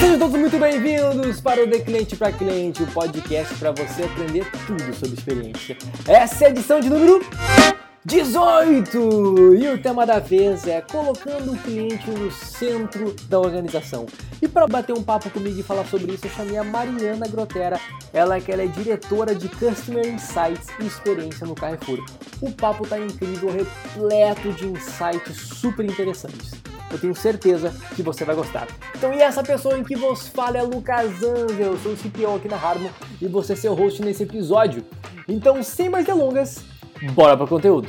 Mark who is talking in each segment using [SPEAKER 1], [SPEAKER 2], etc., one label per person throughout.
[SPEAKER 1] Sejam todos muito bem-vindos para o De Cliente para Cliente, o podcast para você aprender tudo sobre experiência. Essa é a edição de número 18! E o tema da vez é colocando o cliente no centro da organização. E para bater um papo comigo e falar sobre isso, eu chamei a Mariana Grotera. Ela que ela é diretora de Customer Insights e Experiência no Carrefour. O papo tá incrível, repleto de insights super interessantes. Eu tenho certeza que você vai gostar. Então, e essa pessoa em que vos fala é Lucas Angel, eu sou o CPO aqui na Harmon e você é seu host nesse episódio. Então, sem mais delongas, bora para o conteúdo.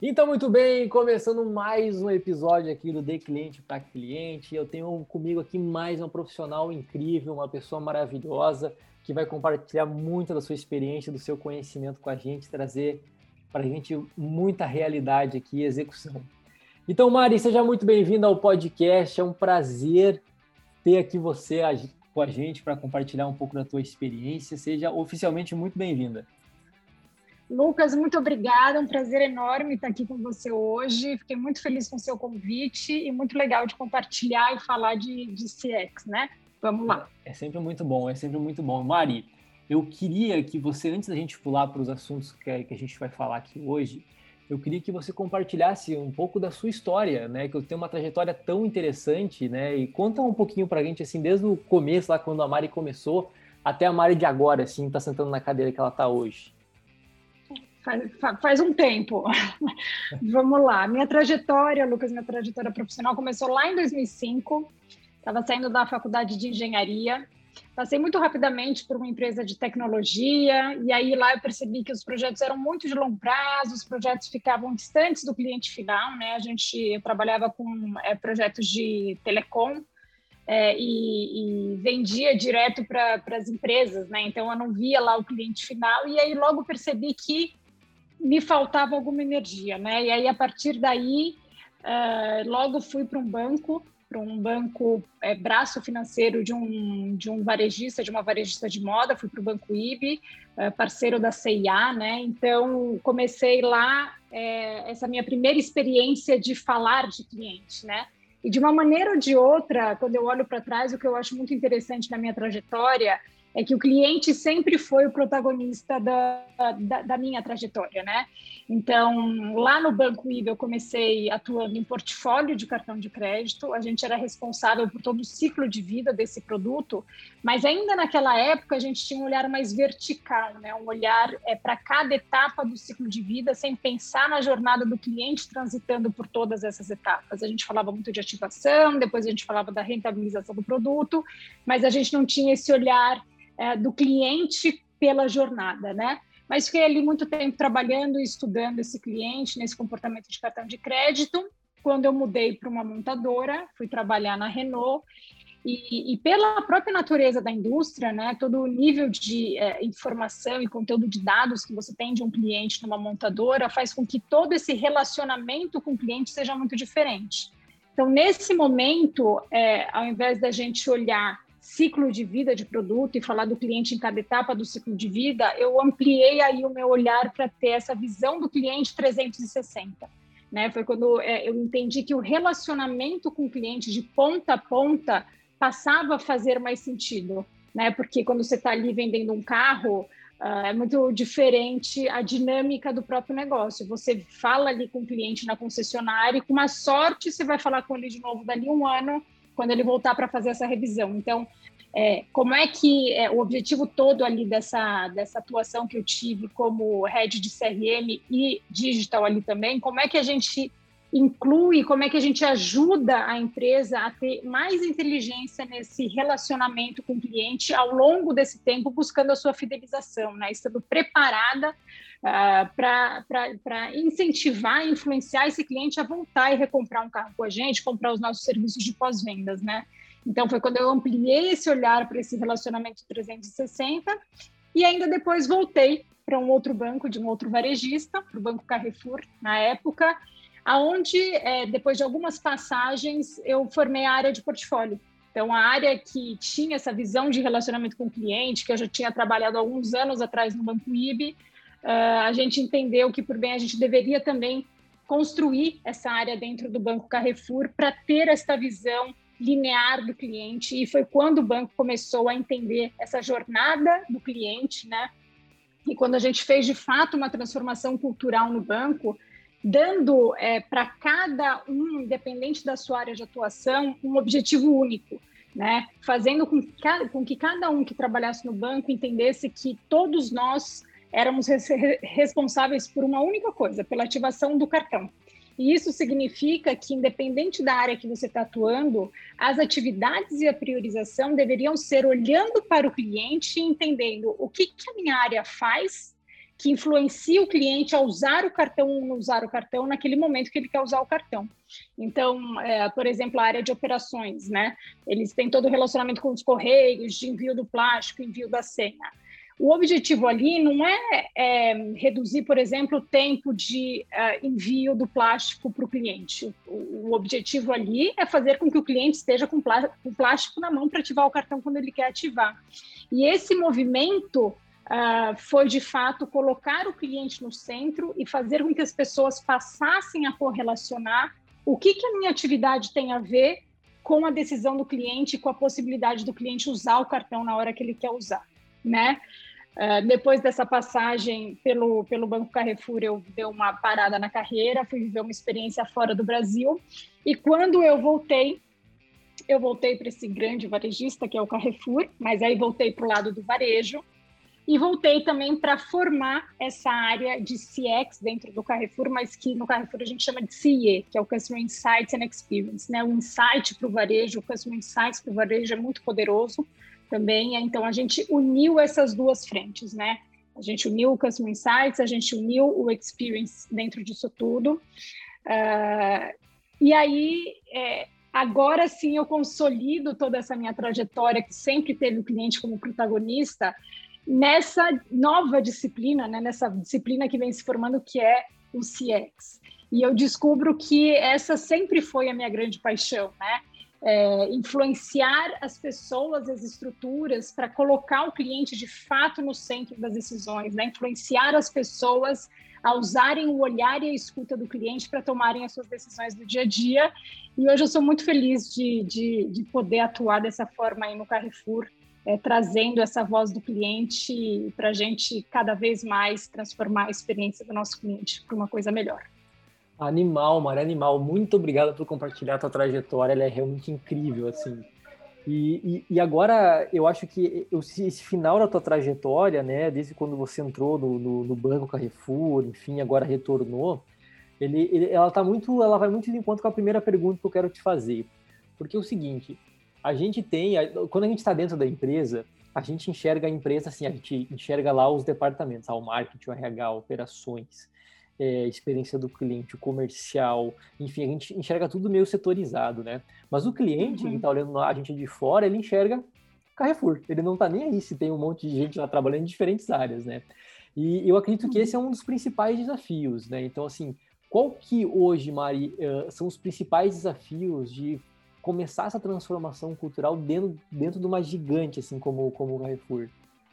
[SPEAKER 1] Então, muito bem, começando mais um episódio aqui do De Cliente para Cliente. Eu tenho comigo aqui mais uma profissional incrível, uma pessoa maravilhosa que vai compartilhar muito da sua experiência, do seu conhecimento com a gente, trazer para a gente muita realidade aqui execução. Então, Mari, seja muito bem-vinda ao podcast. É um prazer ter aqui você com a gente para compartilhar um pouco da tua experiência. Seja oficialmente muito bem-vinda.
[SPEAKER 2] Lucas, muito obrigada. É um prazer enorme estar aqui com você hoje. Fiquei muito feliz com o seu convite e muito legal de compartilhar e falar de, de CX, né? Vamos lá.
[SPEAKER 1] É sempre muito bom, é sempre muito bom. Mari, eu queria que você, antes da gente pular para os assuntos que, que a gente vai falar aqui hoje, eu queria que você compartilhasse um pouco da sua história, né? Que tenho uma trajetória tão interessante, né? E conta um pouquinho para a gente, assim, desde o começo, lá quando a Mari começou, até a Mari de agora, assim, tá sentando na cadeira que ela tá hoje.
[SPEAKER 2] Faz, faz um tempo. Vamos lá. Minha trajetória, Lucas, minha trajetória profissional começou lá em 2005. Estava saindo da faculdade de engenharia. Passei muito rapidamente por uma empresa de tecnologia, e aí lá eu percebi que os projetos eram muito de longo prazo, os projetos ficavam distantes do cliente final, né? A gente trabalhava com é, projetos de telecom, é, e, e, vendia direto para as empresas, né? Então eu não via lá o cliente final e aí logo percebi que me faltava alguma energia, né? E aí, a partir daí, uh, logo fui para um banco, para um banco é, braço financeiro de um, de um varejista, de uma varejista de moda, fui para o Banco IB, uh, parceiro da CIA, né? Então, comecei lá é, essa minha primeira experiência de falar de cliente, né? E de uma maneira ou de outra, quando eu olho para trás, o que eu acho muito interessante na minha trajetória é que o cliente sempre foi o protagonista da, da, da, minha trajetória, né? Então, lá no Banco IBA, eu comecei atuando em portfólio de cartão de crédito, a gente era responsável por todo o ciclo de vida desse produto, mas ainda naquela época a gente tinha um olhar mais vertical, né? Um olhar é, para cada etapa do ciclo de vida, sem pensar na jornada do cliente transitando por todas essas etapas. A gente falava muito de ativação, depois a gente falava da rentabilização do produto, mas a gente não tinha esse olhar é, do cliente pela jornada, né? Mas fiquei ali muito tempo trabalhando e estudando esse cliente, nesse comportamento de cartão de crédito. Quando eu mudei para uma montadora, fui trabalhar na Renault e, e, pela própria natureza da indústria, né, todo o nível de é, informação e conteúdo de dados que você tem de um cliente numa montadora faz com que todo esse relacionamento com o cliente seja muito diferente. Então, nesse momento, é, ao invés da gente olhar ciclo de vida de produto e falar do cliente em cada etapa do ciclo de vida, eu ampliei aí o meu olhar para ter essa visão do cliente 360. Né? Foi quando é, eu entendi que o relacionamento com o cliente de ponta a ponta passava a fazer mais sentido, né? Porque quando você está ali vendendo um carro, uh, é muito diferente a dinâmica do próprio negócio. Você fala ali com o cliente na concessionária e com uma sorte você vai falar com ele de novo dali um ano quando ele voltar para fazer essa revisão. Então, é, como é que é, o objetivo todo ali dessa, dessa atuação que eu tive como head de CRM e digital ali também, como é que a gente inclui, como é que a gente ajuda a empresa a ter mais inteligência nesse relacionamento com o cliente ao longo desse tempo, buscando a sua fidelização, né? estando preparada uh, para incentivar influenciar esse cliente a voltar e recomprar um carro com a gente, comprar os nossos serviços de pós-vendas. Né? Então, foi quando eu ampliei esse olhar para esse relacionamento 360 e ainda depois voltei para um outro banco, de um outro varejista, para o Banco Carrefour, na época, aonde é, depois de algumas passagens eu formei a área de portfólio. Então, a área que tinha essa visão de relacionamento com o cliente, que eu já tinha trabalhado alguns anos atrás no Banco IB, uh, a gente entendeu que, por bem, a gente deveria também construir essa área dentro do Banco Carrefour para ter esta visão linear do cliente. E foi quando o banco começou a entender essa jornada do cliente, né? E quando a gente fez de fato uma transformação cultural no banco, dando é, para cada um, independente da sua área de atuação, um objetivo único, né? Fazendo com que, com que cada um que trabalhasse no banco entendesse que todos nós éramos responsáveis por uma única coisa, pela ativação do cartão. E isso significa que, independente da área que você está atuando, as atividades e a priorização deveriam ser olhando para o cliente e entendendo o que, que a minha área faz que influencia o cliente a usar o cartão ou não usar o cartão naquele momento que ele quer usar o cartão. Então, é, por exemplo, a área de operações, né? Eles têm todo o relacionamento com os correios, de envio do plástico, envio da senha. O objetivo ali não é, é reduzir, por exemplo, o tempo de uh, envio do plástico para o cliente. O, objetivo ali é fazer com que o cliente esteja com, com plástico na mão para ativar o cartão quando ele quer ativar. E esse movimento uh, foi de fato colocar o cliente no centro e fazer com que as pessoas passassem a correlacionar o que, que a minha atividade tem a ver com a decisão do cliente, com a possibilidade do cliente usar o cartão na hora que ele quer usar, né? Uh, depois dessa passagem pelo, pelo Banco Carrefour, eu dei uma parada na carreira, fui viver uma experiência fora do Brasil. E quando eu voltei, eu voltei para esse grande varejista, que é o Carrefour, mas aí voltei para o lado do varejo. E voltei também para formar essa área de CX dentro do Carrefour, mas que no Carrefour a gente chama de CIE, que é o Customer Insights and Experience, né? O insight para o varejo, o Customer Insights para o varejo é muito poderoso também. Então a gente uniu essas duas frentes, né? A gente uniu o Customer Insights, a gente uniu o Experience dentro disso tudo. Uh, e aí, é, agora sim, eu consolido toda essa minha trajetória que sempre teve o cliente como protagonista nessa nova disciplina, né, nessa disciplina que vem se formando, que é o CX. E eu descubro que essa sempre foi a minha grande paixão, né? É, influenciar as pessoas, as estruturas, para colocar o cliente de fato no centro das decisões, né? influenciar as pessoas a usarem o olhar e a escuta do cliente para tomarem as suas decisões do dia a dia. E hoje eu sou muito feliz de, de, de poder atuar dessa forma aí no Carrefour, é, trazendo essa voz do cliente para a gente cada vez mais transformar a experiência do nosso cliente para uma coisa melhor.
[SPEAKER 1] Animal, Maria, animal. Muito obrigado por compartilhar a tua trajetória, ela é realmente incrível, assim. E, e, e agora, eu acho que esse final da tua trajetória, né, desde quando você entrou no, no, no Banco Carrefour, enfim, agora retornou, ele, ele, ela tá muito, ela vai muito de encontro com a primeira pergunta que eu quero te fazer. Porque é o seguinte, a gente tem, quando a gente está dentro da empresa, a gente enxerga a empresa assim, a gente enxerga lá os departamentos, o marketing, o RH, operações, é, experiência do cliente, o comercial, enfim, a gente enxerga tudo meio setorizado, né? Mas o cliente, uhum. que está olhando a gente de fora, ele enxerga Carrefour, ele não está nem aí se tem um monte de gente lá trabalhando em diferentes áreas, né? E eu acredito que esse é um dos principais desafios, né? Então, assim, qual que hoje, Mari, são os principais desafios de começar essa transformação cultural dentro, dentro de uma gigante, assim como, como o Carrefour?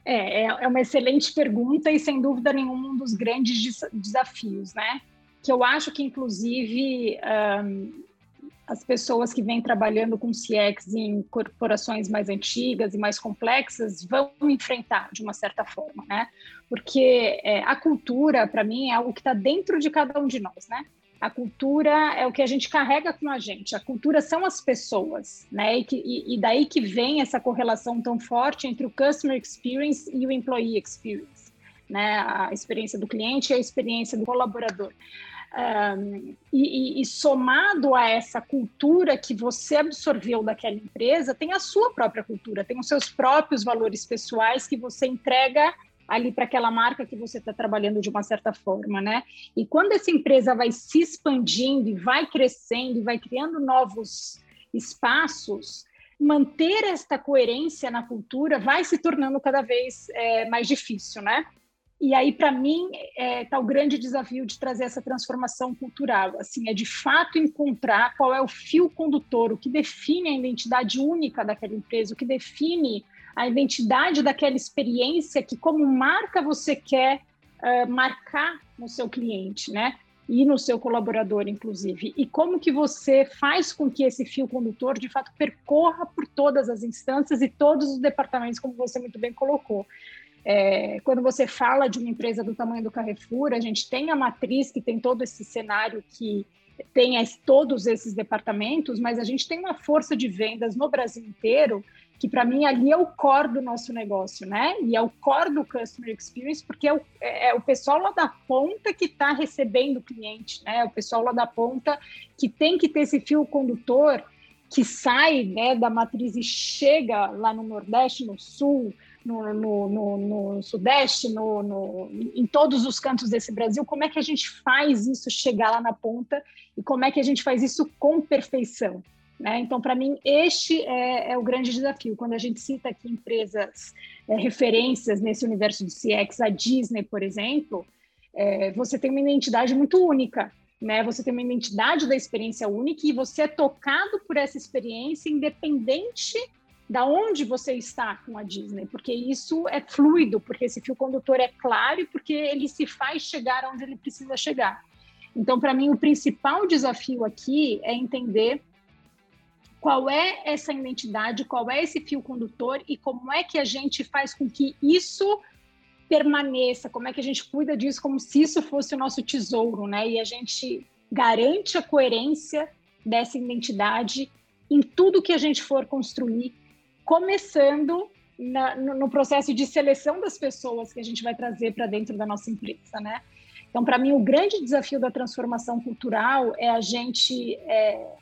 [SPEAKER 2] É, é, é uma excelente pergunta e, sem dúvida nenhuma, um dos grandes desafios, né? Que eu acho que, inclusive, um, as pessoas que vêm trabalhando com CX em corporações mais antigas e mais complexas vão enfrentar de uma certa forma, né? Porque é, a cultura, para mim, é algo que está dentro de cada um de nós, né? A cultura é o que a gente carrega com a gente. A cultura são as pessoas, né? E, que, e, e daí que vem essa correlação tão forte entre o customer experience e o employee experience, né? A experiência do cliente e a experiência do colaborador. Um, e, e, somado a essa cultura que você absorveu daquela empresa, tem a sua própria cultura, tem os seus próprios valores pessoais que você entrega ali para aquela marca que você está trabalhando de uma certa forma, né? E quando essa empresa vai se expandindo e vai crescendo e vai criando novos espaços, manter esta coerência na cultura vai se tornando cada vez é, mais difícil, né? E aí, para mim, está é, tá o grande desafio de trazer essa transformação cultural. Assim, é de fato encontrar qual é o fio condutor, o que define a identidade única daquela empresa, o que define a identidade daquela experiência que, como marca, você quer uh, marcar no seu cliente, né? E no seu colaborador, inclusive. E como que você faz com que esse fio condutor, de fato, percorra por todas as instâncias e todos os departamentos, como você muito bem colocou. É, quando você fala de uma empresa do tamanho do Carrefour, a gente tem a matriz que tem todo esse cenário que tem todos esses departamentos, mas a gente tem uma força de vendas no Brasil inteiro que para mim ali é o core do nosso negócio, né? E é o core do customer experience, porque é o, é, é o pessoal lá da ponta que está recebendo o cliente, né? É o pessoal lá da ponta que tem que ter esse fio condutor que sai né, da matriz e chega lá no Nordeste, no Sul, no, no, no, no Sudeste, no, em todos os cantos desse Brasil, como é que a gente faz isso chegar lá na ponta e como é que a gente faz isso com perfeição? Né? Então, para mim, este é, é, o grande desafio. Quando a gente cita aqui empresas é, referências nesse universo de CX, a Disney, por exemplo, é, você tem uma identidade muito única. Né? Você tem uma identidade da experiência única e você é tocado por essa experiência independente da onde você está com a Disney, porque isso é fluido, porque esse fio condutor é claro e porque ele se faz chegar onde ele precisa chegar. Então, para mim, o principal desafio aqui é entender qual é essa identidade, qual é esse fio condutor e como é que a gente faz com que isso permaneça, como é que a gente cuida disso como se isso fosse o nosso tesouro, né? E a gente garante a coerência dessa identidade em tudo que a gente for construir começando na, no, no, processo de seleção das pessoas que a gente vai trazer para dentro da nossa empresa, né? Então, para mim, o grande desafio da transformação cultural é a gente é,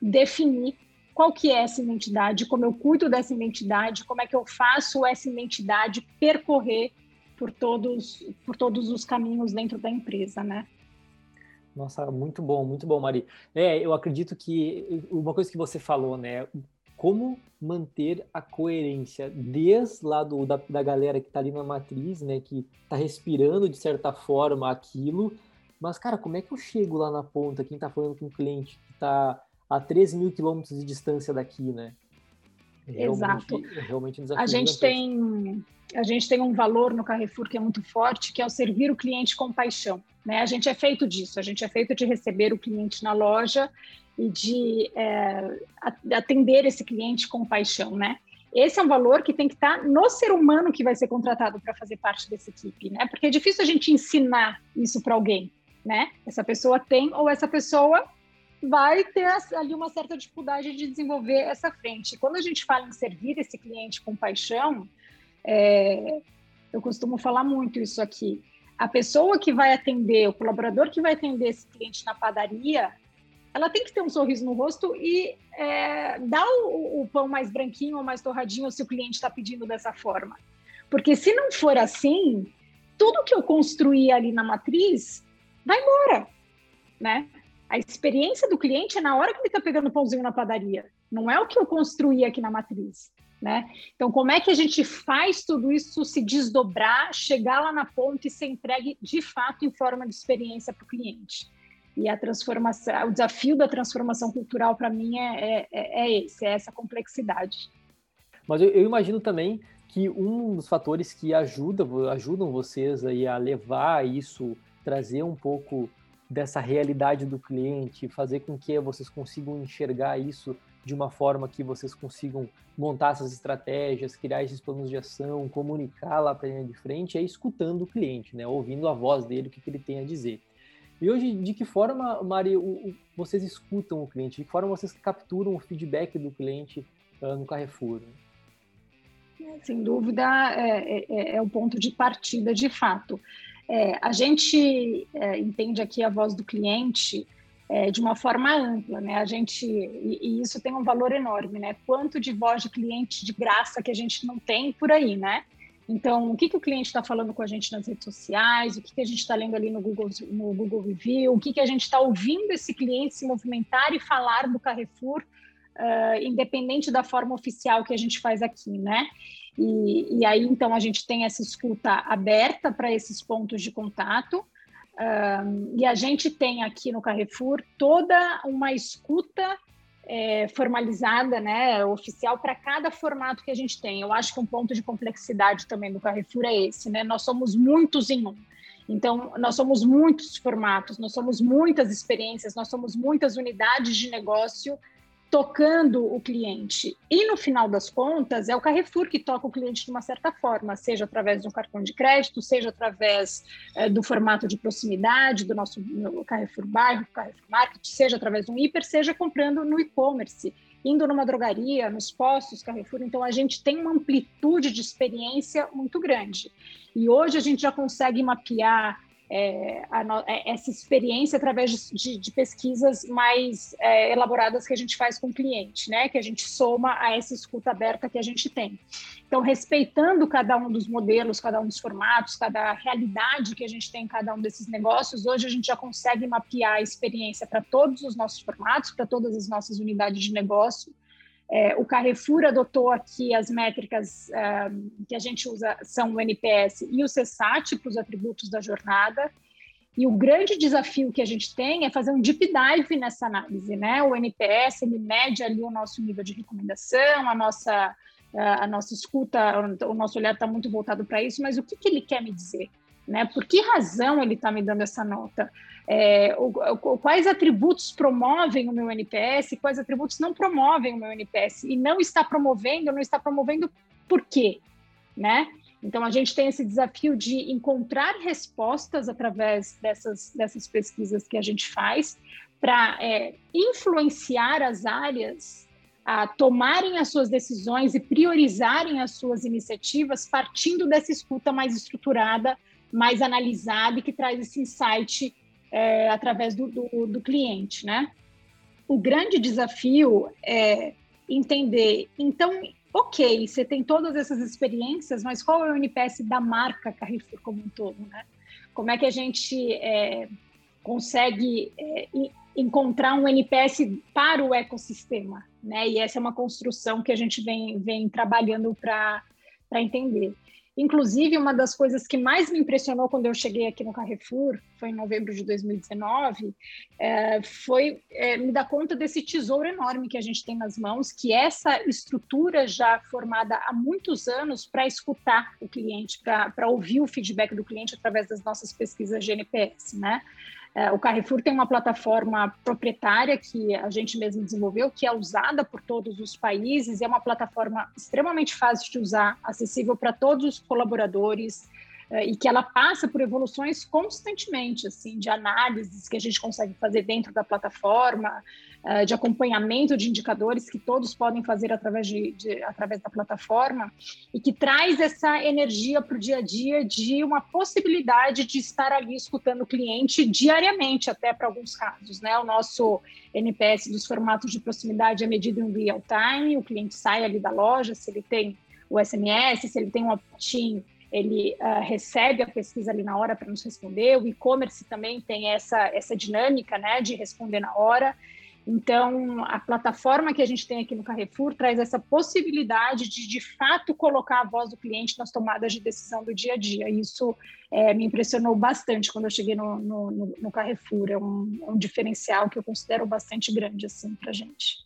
[SPEAKER 2] definir qual que é essa identidade, como eu cuido dessa identidade, como é que eu faço essa identidade percorrer por todos, por todos os caminhos dentro da empresa, né?
[SPEAKER 1] Nossa, muito bom, muito bom, Mari. É, eu acredito que uma coisa que você falou, né? como manter a coerência desde lá do, da, da galera que está ali na matriz, né, que está respirando de certa forma aquilo, mas, cara, como é que eu chego lá na ponta, quem está falando com o cliente que está a 13 mil quilômetros de distância daqui, né?
[SPEAKER 2] É Exato. É realmente um. A gente, tem, a gente tem um valor no Carrefour que é muito forte, que é o servir o cliente com paixão. Né? A gente é feito disso, a gente é feito de receber o cliente na loja e de é, atender esse cliente com paixão, né? Esse é um valor que tem que estar no ser humano que vai ser contratado para fazer parte dessa equipe, né? Porque é difícil a gente ensinar isso para alguém, né? Essa pessoa tem ou essa pessoa vai ter ali uma certa dificuldade de desenvolver essa frente. Quando a gente fala em servir esse cliente com paixão, é, eu costumo falar muito isso aqui. A pessoa que vai atender, o colaborador que vai atender esse cliente na padaria, ela tem que ter um sorriso no rosto e é, dar o, o, pão mais branquinho ou mais torradinho se o cliente está pedindo dessa forma. Porque se não for assim, tudo que eu construí ali na matriz vai embora, né? A experiência do cliente é na hora que ele está pegando o pãozinho na padaria, não é o que eu construí aqui na matriz, né? Então, como é que a gente faz tudo isso se desdobrar, chegar lá na ponta e ser entregue de fato em forma de experiência para o cliente? E a transformação, o desafio da transformação cultural para mim é, é, é, esse, é essa complexidade.
[SPEAKER 1] Mas eu, eu, imagino também que um dos fatores que ajuda, ajudam vocês aí a levar isso, trazer um pouco dessa realidade do cliente, fazer com que vocês consigam enxergar isso de uma forma que vocês consigam montar essas estratégias, criar esses planos de ação, comunicar lá para ele de frente, é escutando o cliente, né? ouvindo a voz dele, o que, que ele tem a dizer. E hoje, de que forma, Mari, vocês escutam o cliente? De que forma vocês capturam o feedback do cliente uh, no Carrefour?
[SPEAKER 2] Sem dúvida, é, é, é, é, o ponto de partida de fato. É, a gente é, entende aqui a voz do cliente é, de uma forma ampla, né? A gente e, e, isso tem um valor enorme, né? Quanto de voz de cliente de graça que a gente não tem por aí, né? Então, o que, que o cliente está falando com a gente nas redes sociais, o que, que a gente está lendo ali no Google, no Google Review, o que, que a gente está ouvindo esse cliente se movimentar e falar do Carrefour, uh, independente da forma oficial que a gente faz aqui, né? E, e aí, então, a gente tem essa escuta aberta para esses pontos de contato. Um, e a gente tem aqui no Carrefour toda uma escuta é, formalizada, né, oficial para cada formato que a gente tem. Eu acho que um ponto de complexidade também do Carrefour é esse, né? Nós somos muitos em um. Então, nós somos muitos formatos, nós somos muitas experiências, nós somos muitas unidades de negócio tocando o cliente. E no final das contas, é o Carrefour que toca o cliente de uma certa forma, seja através de um cartão de crédito, seja através é, do formato de proximidade do nosso Carrefour Bairro, Carrefour Market, seja através de um hiper, seja comprando no e-commerce, indo numa drogaria, nos postos Carrefour. Então, a gente tem uma amplitude de experiência muito grande. E hoje a gente já consegue mapear é, a, é, essa experiência através de, de pesquisas mais é, elaboradas que a gente faz com o cliente, né? Que a gente soma a essa escuta aberta que a gente tem. Então, respeitando cada um dos modelos, cada um dos formatos, cada realidade que a gente tem em cada um desses negócios, hoje a gente já consegue mapear a experiência para todos os nossos formatos, para todas as nossas unidades de negócio é, o Carrefour adotou aqui as métricas é, que a gente usa, são o NPS e o CSAT para os atributos da jornada. E o grande desafio que a gente tem é fazer um deep dive nessa análise, né? O NPS, ele mede ali o nosso nível de recomendação, a nossa, a nossa escuta, o nosso olhar está muito voltado para isso, mas o que, que ele quer me dizer? Né? Por que razão ele está me dando essa nota? É, o, quais atributos promovem o meu NPS, quais atributos não promovem o meu NPS, e não está promovendo, não está promovendo por quê, né? Então, a gente tem esse desafio de encontrar respostas através dessas, dessas pesquisas que a gente faz para é, influenciar as áreas a tomarem as suas decisões e priorizarem as suas iniciativas partindo dessa escuta mais estruturada, mais analisada e que traz esse insight é, através do, do, do cliente, né? O grande desafio é entender, então, ok, você tem todas essas experiências, mas qual é o NPS da marca Carrefour como um todo, né? Como é que a gente é, consegue é, encontrar um NPS para o ecossistema, né? E essa é uma construção que a gente vem, vem trabalhando para entender. Inclusive, uma das coisas que mais me impressionou quando eu cheguei aqui no Carrefour, foi em novembro de 2019, é, foi é, me dar conta desse tesouro enorme que a gente tem nas mãos, que essa estrutura já formada há muitos anos para escutar o cliente, para ouvir o feedback do cliente através das nossas pesquisas GNPS, né? É, o Carrefour tem uma plataforma proprietária que a gente mesmo desenvolveu, que é usada por todos os países, é uma plataforma extremamente fácil de usar, acessível para todos os colaboradores, e que ela passa por evoluções constantemente, assim, de análises que a gente consegue fazer dentro da plataforma, é, de acompanhamento de indicadores que todos podem fazer através, de, de através da plataforma, e que traz essa energia para o dia a dia de uma possibilidade de estar ali escutando o cliente diariamente, até para alguns casos, né? O nosso NPS dos formatos de proximidade é medido em real time, o cliente sai ali da loja, se ele tem o SMS, se ele tem um opt-in ele uh, recebe a pesquisa ali na hora para nos responder. O e-commerce também tem essa, essa dinâmica né, de responder na hora. Então, a plataforma que a gente tem aqui no Carrefour traz essa possibilidade de, de fato, colocar a voz do cliente nas tomadas de decisão do dia a dia. Isso é, me impressionou bastante quando eu cheguei no, no, no Carrefour. É um, é um, diferencial que eu considero bastante grande assim, para a gente.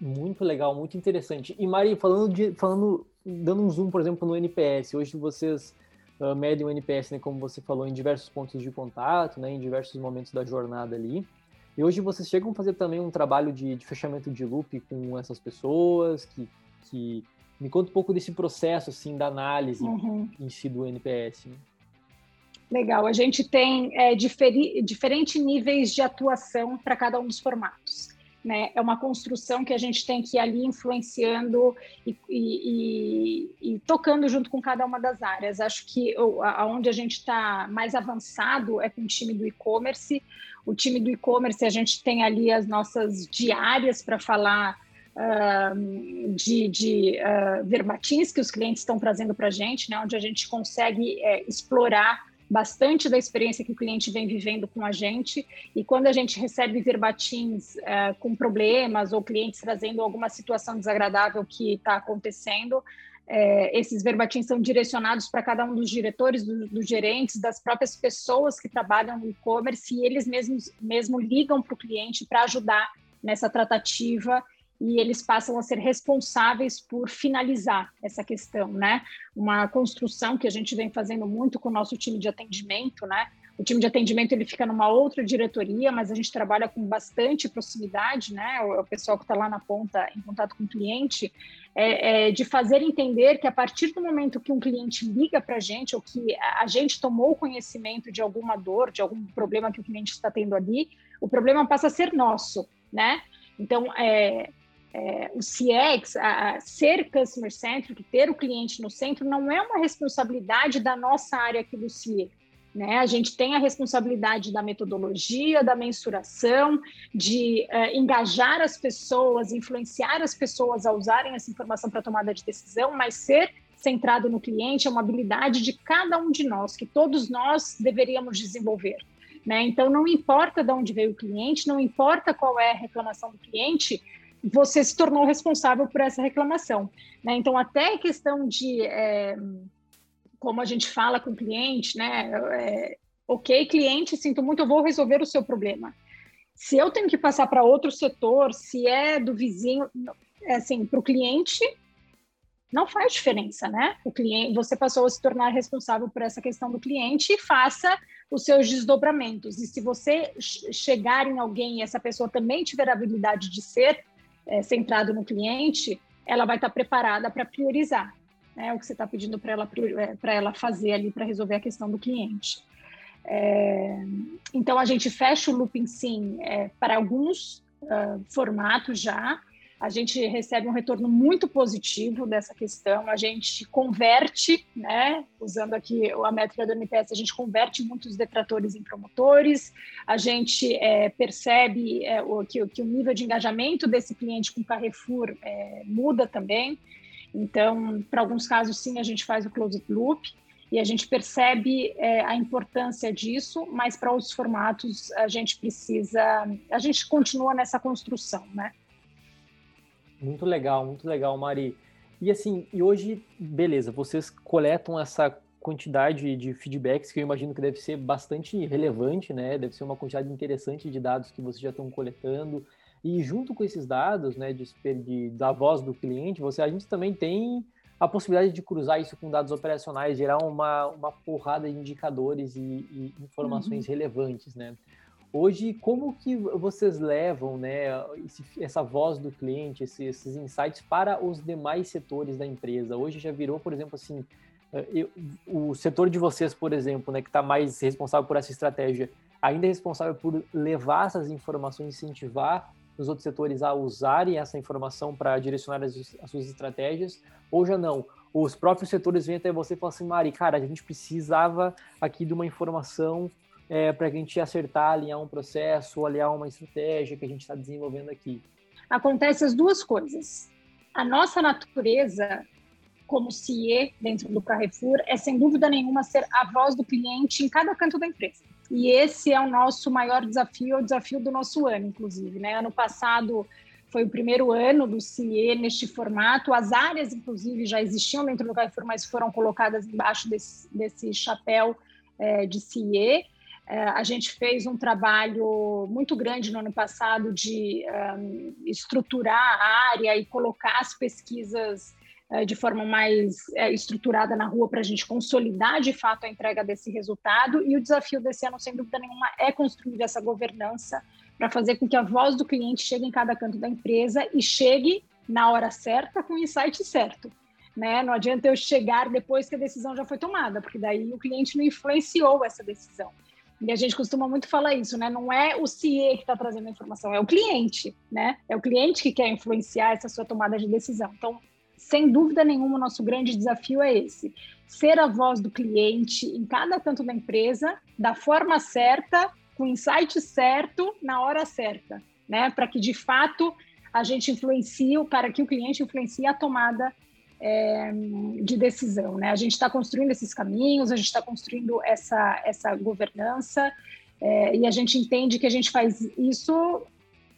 [SPEAKER 1] Muito legal, muito interessante. E Mari, falando de, falando dando um zoom, por exemplo, no NPS, hoje vocês uh, medem o NPS, né, como você falou, em diversos pontos de contato, né, em diversos momentos da jornada ali. E hoje vocês chegam a fazer também um trabalho de, de fechamento de loop com essas pessoas, que, que me conta um pouco desse processo, assim, da análise uhum. em si do NPS. Né?
[SPEAKER 2] Legal, a gente tem é, diferi, diferentes níveis de atuação para cada um dos formatos né? É uma construção que a gente tem que ir ali influenciando e, e, e, e tocando junto com cada uma das áreas. Acho que aonde a gente está mais avançado é com o time do e-commerce. O time do e-commerce, a gente tem ali as nossas diárias para falar Uh, de, de uh, verbatins que os clientes estão trazendo para a gente, né, onde a gente consegue é, explorar bastante da experiência que o cliente vem vivendo com a gente. E quando a gente recebe verbatins é, com problemas ou clientes trazendo alguma situação desagradável que está acontecendo, é, esses verbatins são direcionados para cada um dos diretores, do, dos gerentes, das próprias pessoas que trabalham no e-commerce e eles mesmos mesmo ligam para o cliente para ajudar nessa tratativa e eles passam a ser responsáveis por finalizar essa questão, né? Uma construção que a gente vem fazendo muito com o nosso time de atendimento, né? O time de atendimento ele fica numa outra diretoria, mas a gente trabalha com bastante proximidade, né? O, pessoal que está lá na ponta, em contato com o cliente, é, é, de fazer entender que a partir do momento que um cliente liga para a gente ou que a gente tomou conhecimento de alguma dor, de algum problema que o cliente está tendo ali, o problema passa a ser nosso, né? Então, é, é, o CX, a, a ser customer centric, ter o cliente no centro, não é uma responsabilidade da nossa área aqui do CIE. Né? A gente tem a responsabilidade da metodologia, da mensuração, de uh, engajar as pessoas, influenciar as pessoas a usarem essa informação para tomada de decisão, mas ser centrado no cliente é uma habilidade de cada um de nós, que todos nós deveríamos desenvolver. Né? Então, não importa de onde veio o cliente, não importa qual é a reclamação do cliente, você se tornou responsável por essa reclamação. Né? Então, até a questão de. É, como a gente fala com o cliente, né? É, ok, cliente, sinto muito, eu vou resolver o seu problema. Se eu tenho que passar para outro setor, se é do vizinho, é assim, para o cliente, não faz diferença, né? O cliente, você passou a se tornar responsável por essa questão do cliente e faça os seus desdobramentos. E se você chegar em alguém e essa pessoa também tiver a habilidade de ser é, centrado no cliente, ela vai estar preparada para priorizar né, o que você está pedindo para ela, para ela fazer ali para resolver a questão do cliente. É, então, a gente fecha o looping sim é, para alguns uh, formatos já. A gente recebe um retorno muito positivo dessa questão. A gente converte, né, usando aqui a métrica do NPS, a gente converte muitos detratores em promotores. A gente é, percebe é, o, que, que, o nível de engajamento desse cliente com Carrefour é, muda também. Então, para alguns casos, sim, a gente faz o closed loop e a gente percebe é, a importância disso, mas para outros formatos a gente precisa, a gente continua nessa construção, né?
[SPEAKER 1] Muito legal, muito legal, Mari. E assim, e hoje, beleza, vocês coletam essa quantidade de feedbacks que eu imagino que deve ser bastante relevante, né? Deve ser uma quantidade interessante de dados que vocês já estão coletando. E junto com esses dados, né, de, de, da voz do cliente, você, a gente também tem a possibilidade de cruzar isso com dados operacionais, gerar uma, uma porrada de indicadores e, e informações uhum. relevantes, né? Hoje, como que vocês levam né, esse, essa voz do cliente, esse, esses insights para os demais setores da empresa? Hoje já virou, por exemplo, assim, eh, eu, o setor de vocês, por exemplo, né, que está mais responsável por essa estratégia, ainda é responsável por levar essas informações, incentivar os outros setores a usarem essa informação para direcionar as, as, suas estratégias, ou já não. Os próprios setores vêm até você e falam assim, Mari, cara, a gente precisava aqui de uma informação é, para a gente acertar, alinhar um processo, alinhar uma estratégia que a gente está desenvolvendo aqui.
[SPEAKER 2] Acontece as duas coisas. A nossa natureza como CIE dentro do Carrefour é sem dúvida nenhuma ser a voz do cliente em cada canto da empresa. E esse é o nosso maior desafio, é o desafio do nosso ano, inclusive. Né? Ano passado foi o primeiro ano do CIE neste formato. As áreas, inclusive, já existiam dentro do Carrefour, mas foram colocadas embaixo desse, desse chapéu é, de CIE. É, a gente fez um trabalho muito grande no ano passado de um, estruturar a área e colocar as pesquisas é, de forma mais é, estruturada na rua para a gente consolidar de fato a entrega desse resultado. E o desafio desse ano, sem dúvida nenhuma, é construir essa governança para fazer com que a voz do cliente chegue em cada canto da empresa e chegue na hora certa com o insight certo. Né? Não adianta eu chegar depois que a decisão já foi tomada, porque daí o cliente não influenciou essa decisão. E a gente costuma muito falar isso, né? Não é o CIE que está trazendo a informação, é o cliente, né? É o cliente que quer influenciar essa sua tomada de decisão. Então, sem dúvida nenhuma, o nosso grande desafio é esse: ser a voz do cliente em cada canto da empresa, da forma certa, com o insight certo, na hora certa, né? Para que de fato a gente influencie, para que o cliente influencie a tomada é, de decisão, né? A gente está construindo esses caminhos, a gente está construindo essa, essa governança é, e a gente entende que a gente faz isso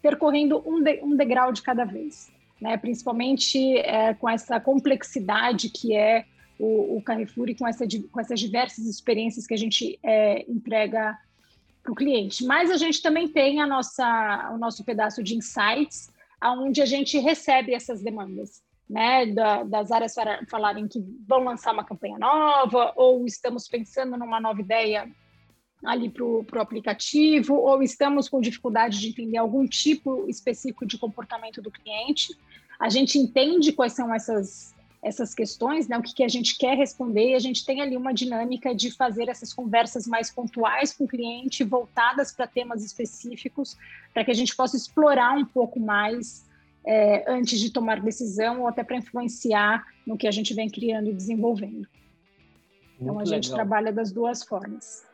[SPEAKER 2] percorrendo um, de, um degrau de cada vez. né? principalmente é, com essa complexidade que é o, o, Carrefour e com, essa, com essas diversas experiências que a gente é, entrega para o cliente. Mas a gente também tem a nossa, o nosso pedaço de insights, onde a gente recebe essas demandas. Né, da, das áreas falarem que vão lançar uma campanha nova, ou estamos pensando numa nova ideia ali para o aplicativo, ou estamos com dificuldade de entender algum tipo específico de comportamento do cliente. A gente entende quais são essas, essas questões, né? o que, que a gente quer responder, e a gente tem ali uma dinâmica de fazer essas conversas mais pontuais com o cliente, voltadas para temas específicos, para que a gente possa explorar um pouco mais é, antes de tomar decisão, ou até para influenciar no que a gente vem criando e desenvolvendo. Então, a gente trabalha das duas formas.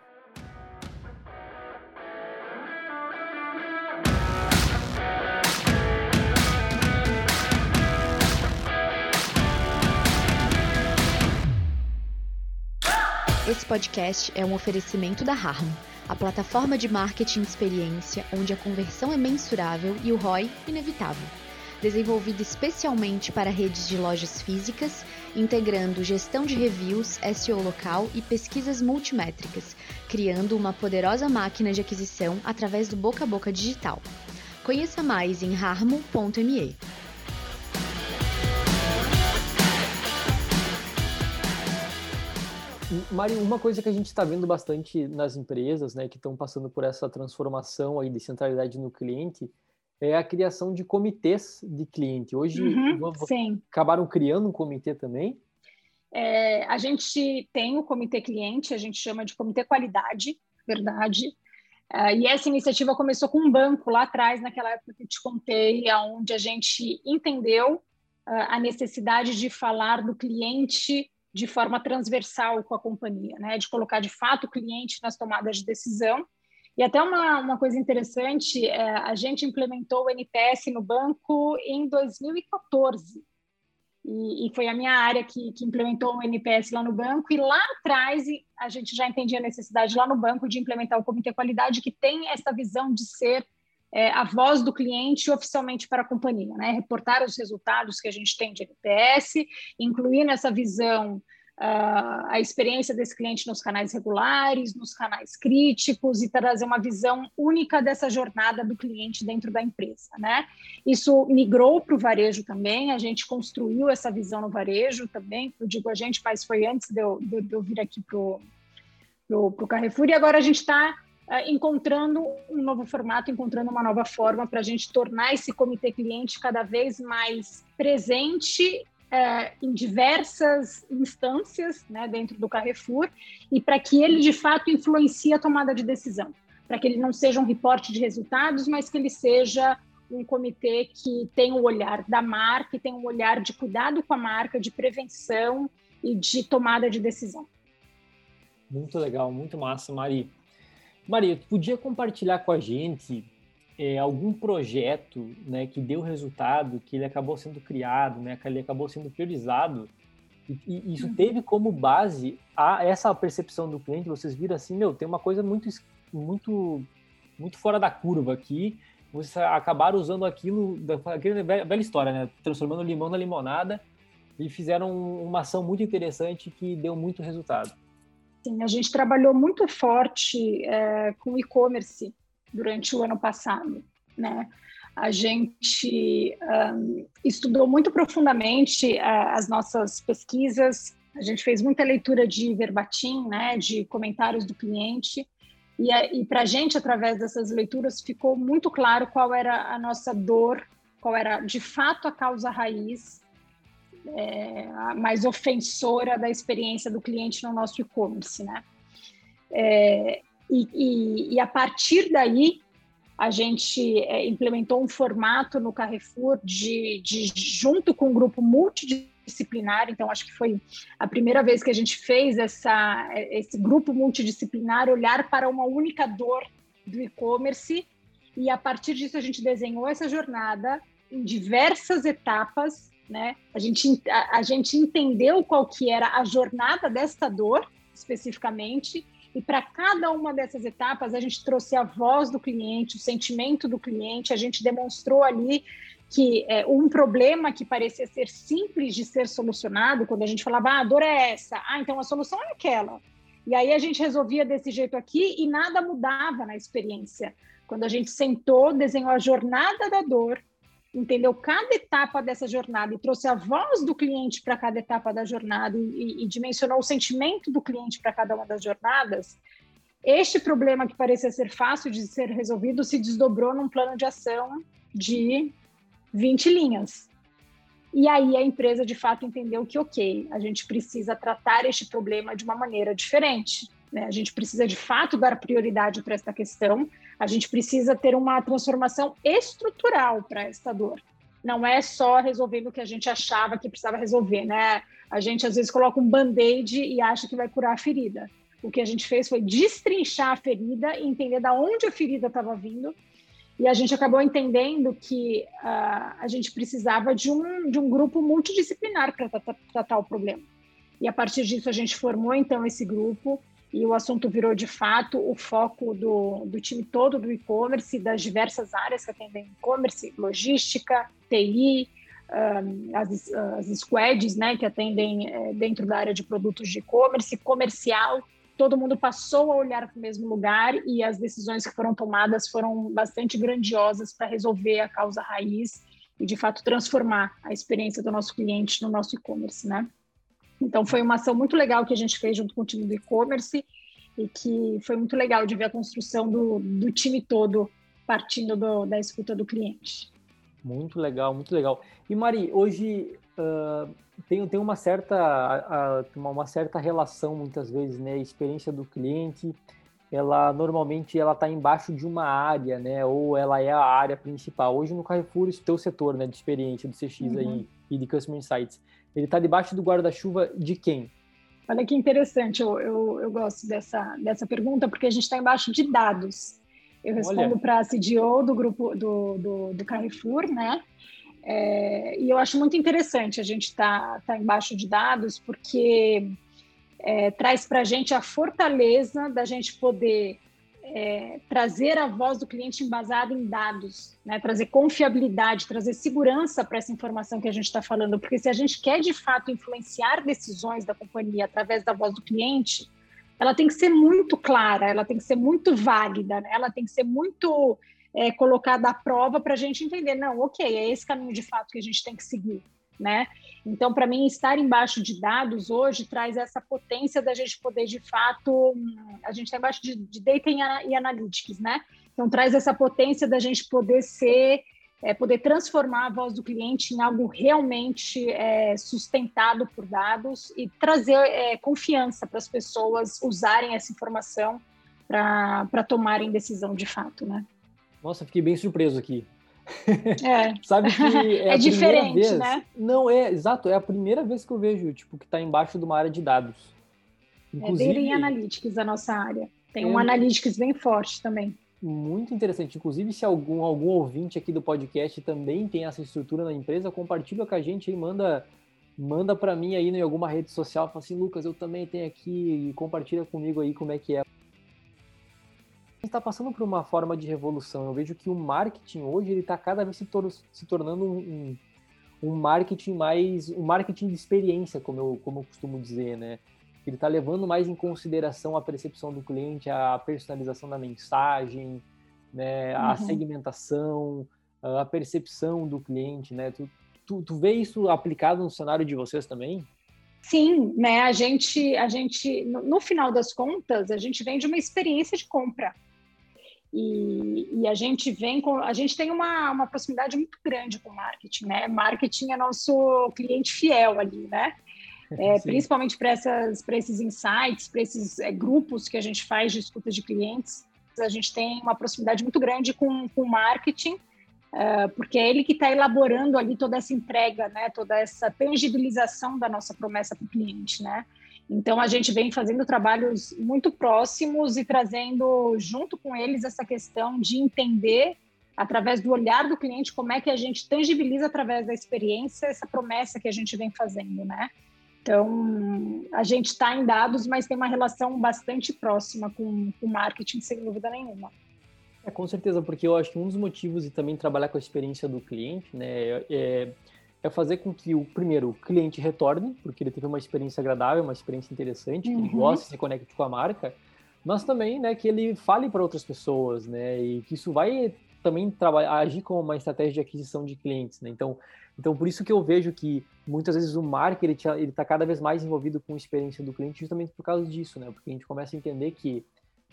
[SPEAKER 3] Esse podcast é um oferecimento da Harmo, a plataforma de marketing experiência onde a conversão é mensurável e o ROI inevitável. Desenvolvida especialmente para redes de lojas físicas, integrando gestão de reviews, SEO local e pesquisas multimétricas, criando uma poderosa máquina de aquisição através do boca a boca digital. Conheça mais em harmo.me.
[SPEAKER 1] Mari, uma coisa que a gente está vendo bastante nas empresas, né, que estão passando por essa transformação aí de centralidade no cliente, é a criação de comitês de cliente. Hoje,
[SPEAKER 2] uhum,
[SPEAKER 1] acabaram criando um comitê também?
[SPEAKER 2] É, a gente tem o comitê cliente, a gente chama de comitê qualidade, verdade. Uh, e essa iniciativa começou com um banco lá atrás, naquela época que te contei, onde a gente entendeu uh, a necessidade de falar do cliente de forma transversal com a companhia, né? de colocar de fato o cliente nas tomadas de decisão. E até uma, uma coisa interessante, é, a gente implementou o NPS no banco em 2014. E, e, foi a minha área que, que implementou o NPS lá no banco. E lá atrás a gente já entendia a necessidade lá no banco de implementar o Comitê Qualidade, que tem essa visão de ser é, a voz do cliente oficialmente para a companhia, né? reportar os resultados que a gente tem de NPS, incluir nessa visão uh, a experiência desse cliente nos canais regulares, nos canais críticos e trazer uma visão única dessa jornada do cliente dentro da empresa. Né? Isso migrou para o varejo também, a gente construiu essa visão no varejo também, eu digo a gente, mas foi antes de eu, de eu vir aqui para o Carrefour, e agora a gente está uh, encontrando um novo formato, encontrando uma nova forma para a gente tornar esse comitê cliente cada vez mais presente uh, em diversas instâncias né, dentro do Carrefour e para que ele de fato influencie a tomada de decisão, para que ele não seja um reporte de resultados, mas que ele seja um comitê que tem o olhar da marca, que tem um olhar de cuidado com a marca, de prevenção e de tomada de decisão.
[SPEAKER 1] Muito legal, muito massa, Mari. Maria, tu podia compartilhar com a gente é, algum projeto né, que deu resultado, que ele acabou sendo criado, né, que ele acabou sendo priorizado, e, e isso uhum. teve como base a essa percepção do cliente, vocês viram assim, meu, tem uma coisa muito, muito, muito fora da curva aqui, vocês acabaram usando aquilo, aquela velha história, né, transformando limão na limonada, e fizeram uma ação muito interessante que deu muito resultado.
[SPEAKER 2] Sim, a gente trabalhou muito forte é, com e-commerce durante o ano passado, né? A gente um, estudou muito profundamente uh, as nossas pesquisas, a gente fez muita leitura de verbatim, né, de comentários do cliente, e, e para a gente, através dessas leituras, ficou muito claro qual era a nossa dor, qual era de fato a causa raiz é, mais ofensora da experiência do cliente no nosso e-commerce, né? É, e, e, e, a partir daí a gente é, implementou um formato no Carrefour de, de junto com um grupo multidisciplinar. Então acho que foi a primeira vez que a gente fez essa, esse grupo multidisciplinar olhar para uma única dor do e-commerce e a partir disso a gente desenhou essa jornada em diversas etapas né? A gente, a, a gente entendeu qual que era a jornada dessa dor, especificamente, e para cada uma dessas etapas a gente trouxe a voz do cliente, o sentimento do cliente, a gente demonstrou ali que é, um problema que parecia ser simples de ser solucionado, quando a gente falava, ah, a dor é essa, ah, então a solução é aquela. E aí a gente resolvia desse jeito aqui e nada mudava na experiência. Quando a gente sentou, desenhou a jornada da dor, entendeu cada etapa dessa jornada e trouxe a voz do cliente para cada etapa da jornada e, e, dimensionou o sentimento do cliente para cada uma das jornadas, este problema que parecia ser fácil de ser resolvido se desdobrou num plano de ação de 20 linhas. E aí a empresa de fato entendeu que, ok, a gente precisa tratar este problema de uma maneira diferente. Né? A gente precisa de fato dar prioridade para esta questão, a gente precisa ter uma transformação estrutural para esta dor. Não é só resolvendo o que a gente achava que precisava resolver, né? A gente às vezes coloca um band-aid e acha que vai curar a ferida. O que a gente fez foi destrinchar a ferida e entender da onde a ferida estava vindo e a gente acabou entendendo que uh, a gente precisava de um, de um grupo multidisciplinar para tratar, tratar o problema. E a partir disso a gente formou então esse grupo e o assunto virou de fato o foco do, do time todo do e-commerce, das diversas áreas que atendem e-commerce, logística, TI, as, as squads né, que atendem é, dentro da área de produtos de e-commerce, comercial todo mundo passou a olhar para o mesmo lugar e as decisões que foram tomadas foram bastante grandiosas para resolver a causa raiz e, de fato, transformar a experiência do nosso cliente no nosso e-commerce, né? Então, foi uma ação muito legal que a gente fez junto com o time do e-commerce e que foi muito legal de ver a construção do, do time todo partindo do, da escuta do cliente.
[SPEAKER 1] Muito legal, muito legal. E Mari, hoje uh, tem, tem uma certa uma certa relação muitas vezes, né? A experiência do cliente, ela normalmente ela está embaixo de uma área, né? Ou ela é a área principal. Hoje no Carrefour, o teu setor, né, de experiência do CX uhum. aí e de Customer Insights, ele está debaixo do guarda-chuva de quem?
[SPEAKER 2] Olha que interessante, eu, eu, eu, gosto dessa, dessa pergunta, porque a gente está embaixo de dados. Eu respondo para a CDO do grupo do, do, do Carrefour, né? É, e eu acho muito interessante a gente estar tá, tá embaixo de dados, porque é, traz para a gente a fortaleza da gente poder é, trazer a voz do cliente embasada em dados, né? trazer confiabilidade, trazer segurança para essa informação que a gente está falando, porque se a gente quer de fato influenciar decisões da companhia através da voz do cliente, ela tem que ser muito clara, ela tem que ser muito válida, né? ela tem que ser muito é, colocada à prova para a gente entender, não, ok, é esse caminho de fato que a gente tem que seguir, né? Então, para mim, estar embaixo de dados hoje traz essa potência da gente poder, de fato, a gente está embaixo de, de data e analytics, né? Então, traz essa potência da gente poder ser, é, poder transformar a voz do cliente em algo realmente é, sustentado por dados e trazer é, confiança para as pessoas usarem essa informação para tomarem decisão de fato, né?
[SPEAKER 1] Nossa, fiquei bem surpreso aqui.
[SPEAKER 2] É.
[SPEAKER 1] Sabe que é,
[SPEAKER 2] é diferente,
[SPEAKER 1] vez...
[SPEAKER 2] né?
[SPEAKER 1] Não, é, exato, é a primeira vez que eu vejo, tipo, que está embaixo de uma área de dados.
[SPEAKER 2] Inclusive, é bem analytics a nossa área. Tem é um analytics bem forte também.
[SPEAKER 1] Muito interessante. Inclusive, se algum, algum ouvinte aqui do podcast também tem essa estrutura na empresa, compartilha com a gente aí, manda manda para mim aí em alguma rede social, fala assim, Lucas, eu também tenho aqui, e compartilha comigo aí como é que é está passando por uma forma de revolução. Eu vejo que o marketing hoje ele está cada vez se, tor se tornando um, um, marketing mais um marketing de experiência, como eu, como eu costumo dizer, né? Ele está levando mais em consideração a percepção do cliente, a personalização da mensagem, né? A uhum. segmentação, a percepção do cliente, né? Tu, tu, tu vê isso aplicado no cenário de vocês também?
[SPEAKER 2] Sim, né? A gente, a gente, no, no, final das contas, a gente vem de uma experiência de compra. E, e, a gente vem com, a gente tem uma, uma proximidade muito grande com marketing, né? Marketing é nosso cliente fiel ali, né? É, principalmente para esses insights, para esses é, grupos que a gente faz de escuta de clientes, a gente tem uma proximidade muito grande com o marketing, uh, porque é ele que está elaborando ali toda essa entrega, né? Toda essa tangibilização da nossa promessa para o cliente, né? Então, a gente vem fazendo trabalhos muito próximos e trazendo junto com eles essa questão de entender, através do olhar do cliente, como é que a gente tangibiliza através da experiência essa promessa que a gente vem fazendo, né? Então, a gente está em dados, mas tem uma relação bastante próxima com o marketing, sem dúvida nenhuma.
[SPEAKER 1] É, com certeza, porque eu acho que um dos motivos e também trabalhar com a experiência do cliente, né, é, é fazer com que o primeiro o cliente retorne, porque ele teve uma experiência agradável, uma experiência interessante, uhum. que ele uhum. gosta, se conecte com a marca, mas também, né, que ele fale para outras pessoas, né, e que isso vai também trabalhar, agir como uma estratégia de aquisição de clientes, né? Então, então por isso que eu vejo que muitas vezes o marketing ele está cada vez mais envolvido com a experiência do cliente, justamente por causa disso, né? Porque a gente começa a entender que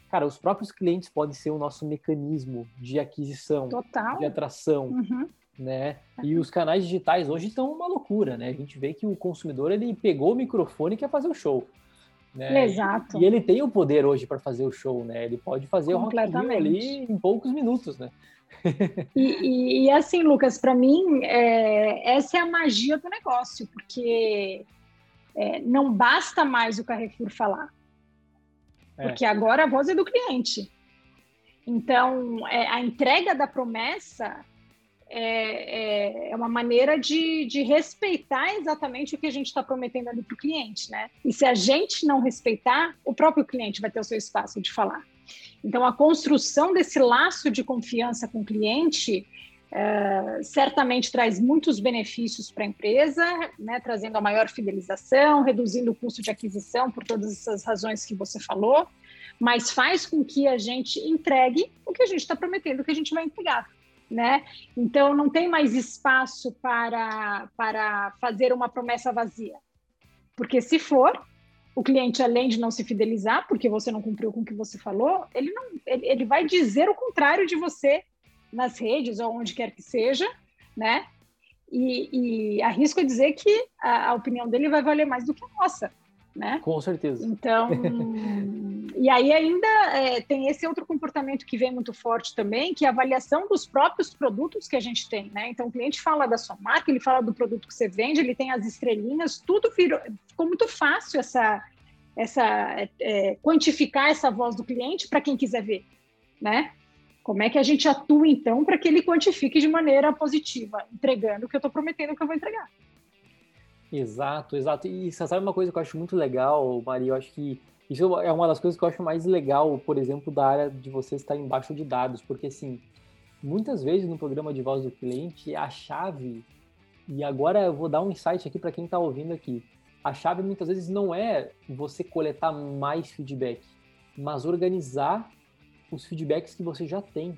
[SPEAKER 1] cara, os próprios clientes podem ser o nosso mecanismo de aquisição,
[SPEAKER 2] Total.
[SPEAKER 1] de atração, uhum. Né? E os canais digitais hoje estão uma loucura, né? A gente vê que o consumidor ele pegou o microfone e quer fazer o show. Né?
[SPEAKER 2] Exato.
[SPEAKER 1] E ele tem o poder hoje para fazer o show, né? Ele pode fazer o Rock ali em poucos minutos, né?
[SPEAKER 2] e, e, e, assim, Lucas, para mim, é, essa é a magia do negócio, porque é, não basta mais o Carrefour falar. É. Porque agora a voz é do cliente. Então, é, a entrega da promessa é, é, é uma maneira de, de, respeitar exatamente o que a gente está prometendo ali para o cliente, né? E se a gente não respeitar, o próprio cliente vai ter o seu espaço de falar. Então, a construção desse laço de confiança com o cliente é, certamente traz muitos benefícios para a empresa, né, trazendo a maior fidelização, reduzindo o custo de aquisição por todas essas razões que você falou, mas faz com que a gente entregue o que a gente está prometendo que a gente vai entregar. Né? Então não tem mais espaço para, para fazer uma promessa vazia. Porque se for, o cliente, além de não se fidelizar, porque você não cumpriu com o que você falou, ele, não, ele, ele vai dizer o contrário de você nas redes ou onde quer que seja, né? E, e arrisco a dizer que a, a, opinião dele vai valer mais do que a nossa, né?
[SPEAKER 1] Com certeza.
[SPEAKER 2] Então, e aí ainda é, tem esse outro comportamento que vem muito forte também, que é a avaliação dos próprios produtos que a gente tem, né? Então, o cliente fala da sua marca, ele fala do produto que você vende, ele tem as estrelinhas, tudo virou, ficou muito fácil essa, essa é, quantificar essa voz do cliente para quem quiser ver, né? Como é que a gente atua, então, para que ele quantifique de maneira positiva, entregando o que eu estou prometendo que eu vou entregar?
[SPEAKER 1] Exato, exato. E você sabe uma coisa que eu acho muito legal, Maria? Eu acho que isso é uma das coisas que eu acho mais legal, por exemplo, da área de você estar embaixo de dados, porque assim, muitas vezes no programa de voz do cliente, a chave, e agora eu vou dar um insight aqui para quem está ouvindo aqui, a chave muitas vezes não é você coletar mais feedback, mas organizar os feedbacks que você já tem.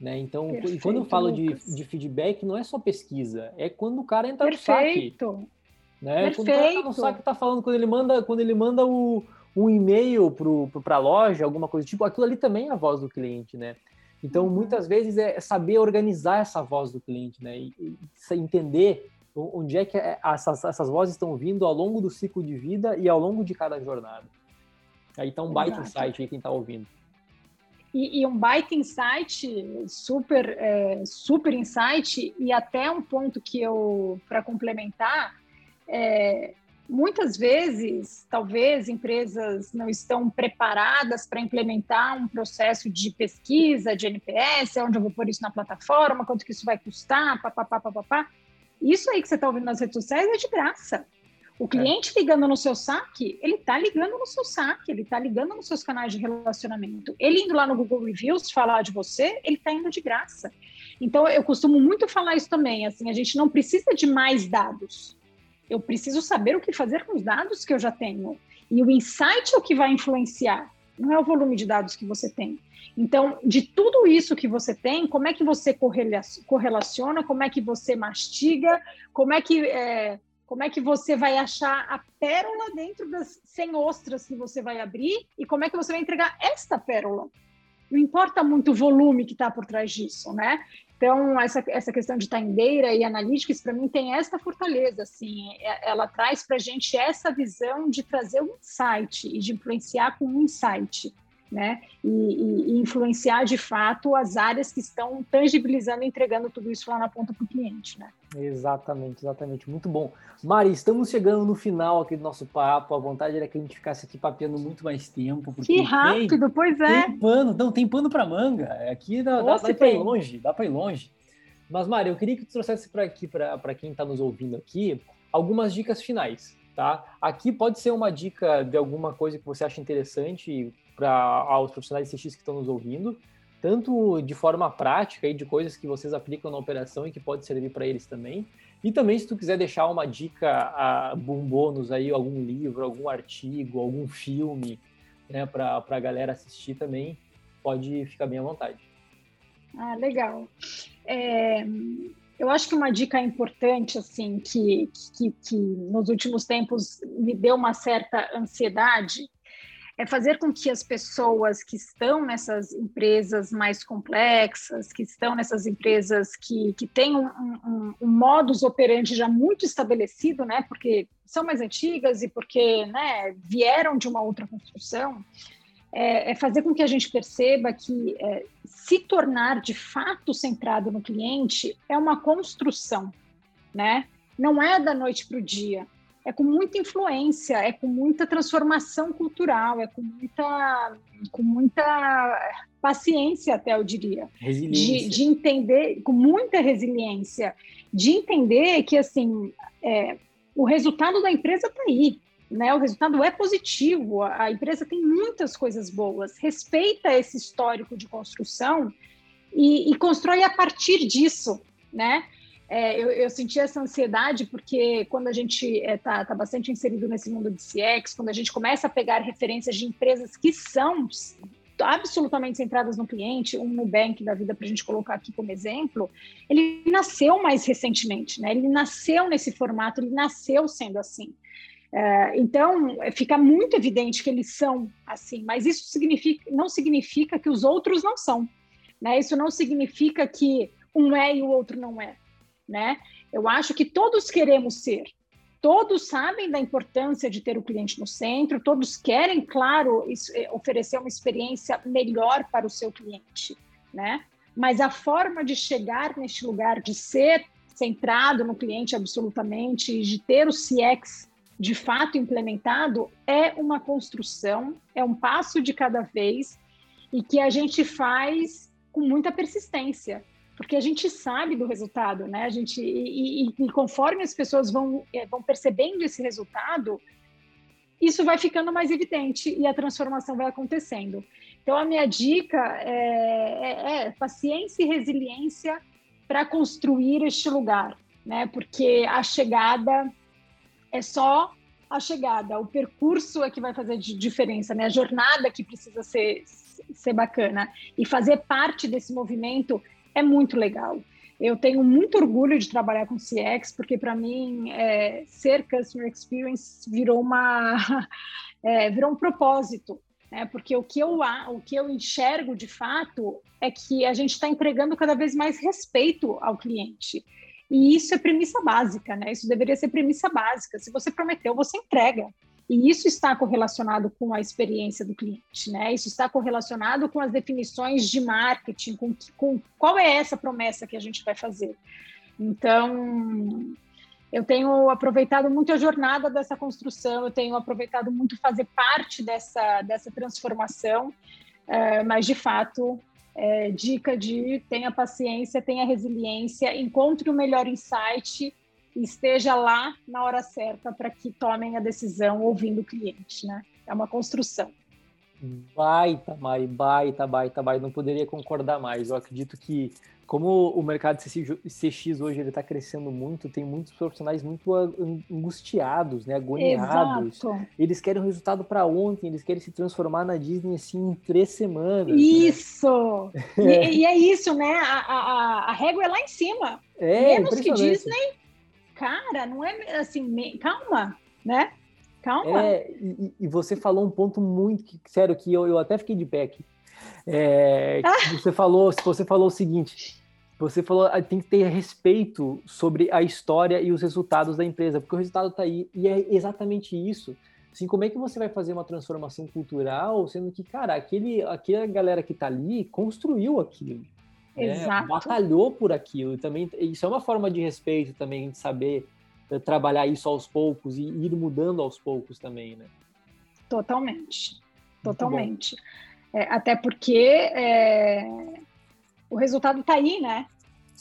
[SPEAKER 1] Né? Então, Perfeito, quando eu falo de, de, feedback, não é só pesquisa, é quando o cara entra
[SPEAKER 2] Perfeito.
[SPEAKER 1] no saque. Né? Perfeito. Quando o cara tá no tá falando, quando ele manda, quando ele manda o, um e-mail para a loja, alguma coisa tipo, aquilo ali também é a voz do cliente, né? Então, uhum. muitas vezes é saber organizar essa voz do cliente, né? E, e entender onde é que é, essas, essas vozes estão vindo ao longo do ciclo de vida e ao longo de cada jornada. Aí tá um baita insight aí quem está ouvindo.
[SPEAKER 2] E, e, um baita insight, super, é, super insight, e até um ponto que eu, para complementar, é, muitas vezes, talvez empresas não estão preparadas para implementar um processo de pesquisa de NPS, onde eu vou pôr isso na plataforma, quanto que isso vai custar, papapá, papapá. Isso aí que você está ouvindo nas redes sociais é de graça. O cliente é. ligando no seu saque, ele está ligando no seu saque, ele está ligando nos seus canais de relacionamento. Ele indo lá no Google Reviews falar de você, ele está indo de graça. Então, eu costumo muito falar isso também, assim, a gente não precisa de mais dados. Eu preciso saber o que fazer com os dados que eu já tenho. E o insight é o que vai influenciar, não é o volume de dados que você tem. Então, de tudo isso que você tem, como é que você correlaciona, como é que você mastiga, como é que... É, como é que você vai achar a pérola dentro das 100 ostras que você vai abrir e como é que você vai entregar esta pérola. Não importa muito o volume que está por trás disso, né? Então, essa, essa questão de timedeira e analytics, para mim, tem esta fortaleza, assim, é, ela traz para a gente essa visão de trazer um insight e de influenciar com um insight né? E, e, e, influenciar de fato as áreas que estão tangibilizando e entregando tudo isso lá na ponta para o cliente, né?
[SPEAKER 1] Exatamente, exatamente. Muito bom. Mari, estamos chegando no final aqui do nosso papo. A vontade era que a gente ficasse aqui papeando muito mais tempo.
[SPEAKER 2] que rápido, tem, pois é.
[SPEAKER 1] Tem pano, não, tem pano para manga. Aqui dá, dá, dá para ir longe, dá para ir longe. Mas, Mari, eu queria que tu trouxesse para aqui, para quem está nos ouvindo aqui, algumas dicas finais. Tá? Aqui pode ser uma dica de alguma coisa que você acha interessante para os profissionais de CX que estão nos ouvindo, tanto de forma prática e de coisas que vocês aplicam na operação e que pode servir para eles também. E também se tu quiser deixar uma dica, a, um bônus aí, algum livro, algum artigo, algum filme, né, para a galera assistir também, pode ficar bem à vontade.
[SPEAKER 2] Ah, legal. É, eu acho que uma dica importante, assim, que, que, que nos últimos tempos me deu uma certa ansiedade, é fazer com que as pessoas que estão nessas empresas mais complexas, que estão nessas empresas que, que têm um, um, um modus operandi já muito estabelecido, né, porque são mais antigas e porque né, vieram de uma outra construção, é, é fazer com que a gente perceba que é, se tornar de fato centrado no cliente é uma construção, né? Não é da noite para o dia é com muita influência, é com muita transformação cultural, é com muita, com muita paciência, até eu diria. De, de entender, com muita resiliência, de entender que assim é, o resultado da empresa está aí. Né, o resultado é positivo, a empresa tem muitas coisas boas, respeita esse histórico de construção e, e constrói a partir disso, né? É, eu, eu, senti essa ansiedade porque quando a gente está é, tá, tá bastante inserido nesse mundo de CX, quando a gente começa a pegar referências de empresas que são absolutamente centradas no cliente, um Nubank da vida para a gente colocar aqui como exemplo, ele nasceu mais recentemente, né? Ele nasceu nesse formato, ele nasceu sendo assim. É, então, fica muito evidente que eles são assim, mas isso significa, não significa que os outros não são. Né? Isso não significa que um é e o outro não é né? Eu acho que todos queremos ser. Todos sabem da importância de ter o cliente no centro, todos querem, claro, eh, oferecer uma experiência melhor para o seu cliente, né? Mas a forma de chegar neste lugar, de ser centrado no cliente absolutamente, de ter o CX de fato implementado, é uma construção, é um passo de cada vez e que a gente faz com muita persistência porque a gente sabe do resultado, né? A gente e, e, e conforme as pessoas vão é, vão percebendo esse resultado, isso vai ficando mais evidente e a transformação vai acontecendo. Então a minha dica é, é, é paciência e resiliência para construir este lugar, né? Porque a chegada é só a chegada, o percurso é que vai fazer diferença, né? A jornada que precisa ser ser bacana e fazer parte desse movimento é muito legal. Eu tenho muito orgulho de trabalhar com CX, porque para mim é, ser Customer Experience virou uma é, virou um propósito, né? Porque o que eu o que eu enxergo de fato é que a gente está entregando cada vez mais respeito ao cliente. E isso é premissa básica, né? Isso deveria ser premissa básica. Se você prometeu, você entrega. E isso está correlacionado com a experiência do cliente, né? Isso está correlacionado com as definições de marketing, com, com qual é essa promessa que a gente vai fazer. Então, eu tenho aproveitado muito a jornada dessa construção, eu tenho aproveitado muito fazer parte dessa, dessa transformação, é, mas de fato, é, dica de tenha paciência, tenha resiliência, encontre o melhor insight esteja lá na hora certa para que tomem a decisão ouvindo o cliente, né? É uma construção.
[SPEAKER 1] Baita, Mari, baita, baita, baita. Não poderia concordar mais. Eu acredito que, como o mercado CX hoje ele está crescendo muito, tem muitos profissionais muito angustiados, né, agoniados. Exato. Eles querem o resultado para ontem, eles querem se transformar na Disney assim em três semanas. Né?
[SPEAKER 2] Isso! Né? E, e, é isso, né? A, a, a régua é lá em cima. É, Menos que Disney, cara, não é assim, me... calma, né? Calma.
[SPEAKER 1] É, e, e, você falou um ponto muito que, sério que eu, eu até fiquei de pé aqui. É, ah. Você falou, você falou o seguinte, você falou ah, tem que ter respeito sobre a história e os resultados da empresa, porque o resultado está aí e é exatamente isso. Assim, como é que você vai fazer uma transformação cultural, sendo que, cara, aquele, aquela galera que está ali construiu aquilo. Né? batalhou por aquilo. E também isso é uma forma de respeito também, de saber eh, trabalhar isso aos poucos e ir mudando aos poucos também, né?
[SPEAKER 2] Totalmente, totalmente. É, até porque é, o resultado está aí, né?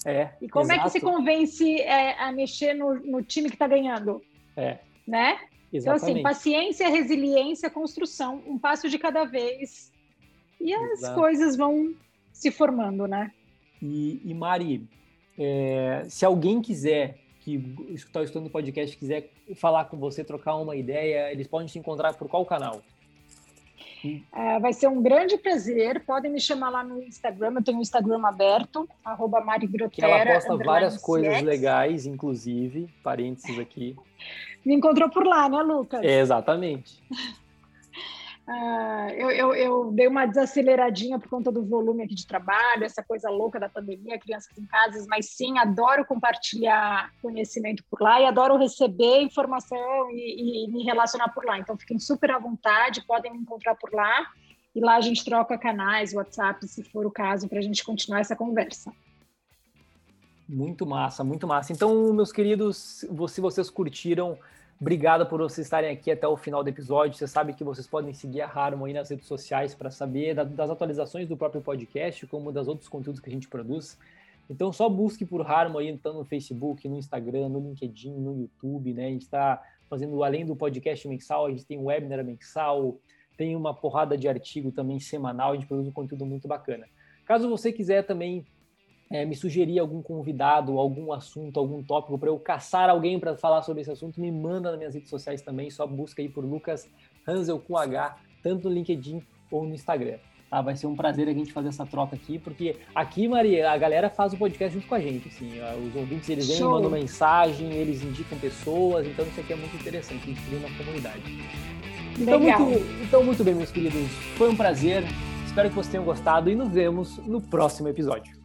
[SPEAKER 1] É.
[SPEAKER 2] E como exato. é que se convence é, a mexer no, no time que está ganhando?
[SPEAKER 1] É.
[SPEAKER 2] Né? Exatamente. Então, assim, paciência, resiliência, construção, um passo de cada vez. E as Exato. coisas vão se formando, né?
[SPEAKER 1] E, e Mari, é, se alguém quiser que está escutando o podcast quiser falar com você, trocar uma ideia, eles podem te encontrar por qual canal?
[SPEAKER 2] É, vai ser um grande prazer. Podem me chamar lá no Instagram. Eu tenho o um Instagram aberto, arroba
[SPEAKER 1] Que ela posta várias coisas legais, inclusive, parênteses aqui.
[SPEAKER 2] Me encontrou por lá, né, Lucas?
[SPEAKER 1] É, exatamente.
[SPEAKER 2] Uh, eu, eu, eu, dei uma desaceleradinha por conta do volume aqui de trabalho, essa coisa louca da pandemia, crianças em casas, mas sim, adoro compartilhar conhecimento por lá e adoro receber informação e, e me relacionar por lá. Então, fiquem super à vontade, podem me encontrar por lá e lá a gente troca canais, WhatsApp, se for o caso, para a gente continuar essa conversa.
[SPEAKER 1] Muito massa, muito massa. Então, meus queridos, se vocês curtiram Obrigado por vocês estarem aqui até o final do episódio. Você sabe que vocês podem seguir a Harmon aí nas redes sociais para saber das atualizações do próprio podcast, como das outros conteúdos que a gente produz. Então só busque por Harmon aí, tanto no Facebook, no Instagram, no LinkedIn, no YouTube, né? A gente está fazendo, além do podcast mensal, a gente tem um webinar mensal, tem uma porrada de artigo também semanal, a gente produz um conteúdo muito bacana. Caso você quiser também é, me sugerir algum convidado, algum assunto, algum tópico para eu caçar alguém para falar sobre esse assunto, me manda nas minhas redes sociais também, só busca aí por Lucas Hansel com H, tanto no LinkedIn ou no Instagram. Tá? Vai ser um prazer a gente fazer essa troca aqui, porque aqui, Maria, a galera faz o podcast junto com a gente, assim, os ouvintes, eles vêm, mandam mensagem, eles indicam pessoas, então isso aqui é muito interessante, a gente cria uma comunidade. Então muito, então, muito bem, meus queridos, foi um prazer, espero que vocês tenham gostado e nos vemos no próximo episódio.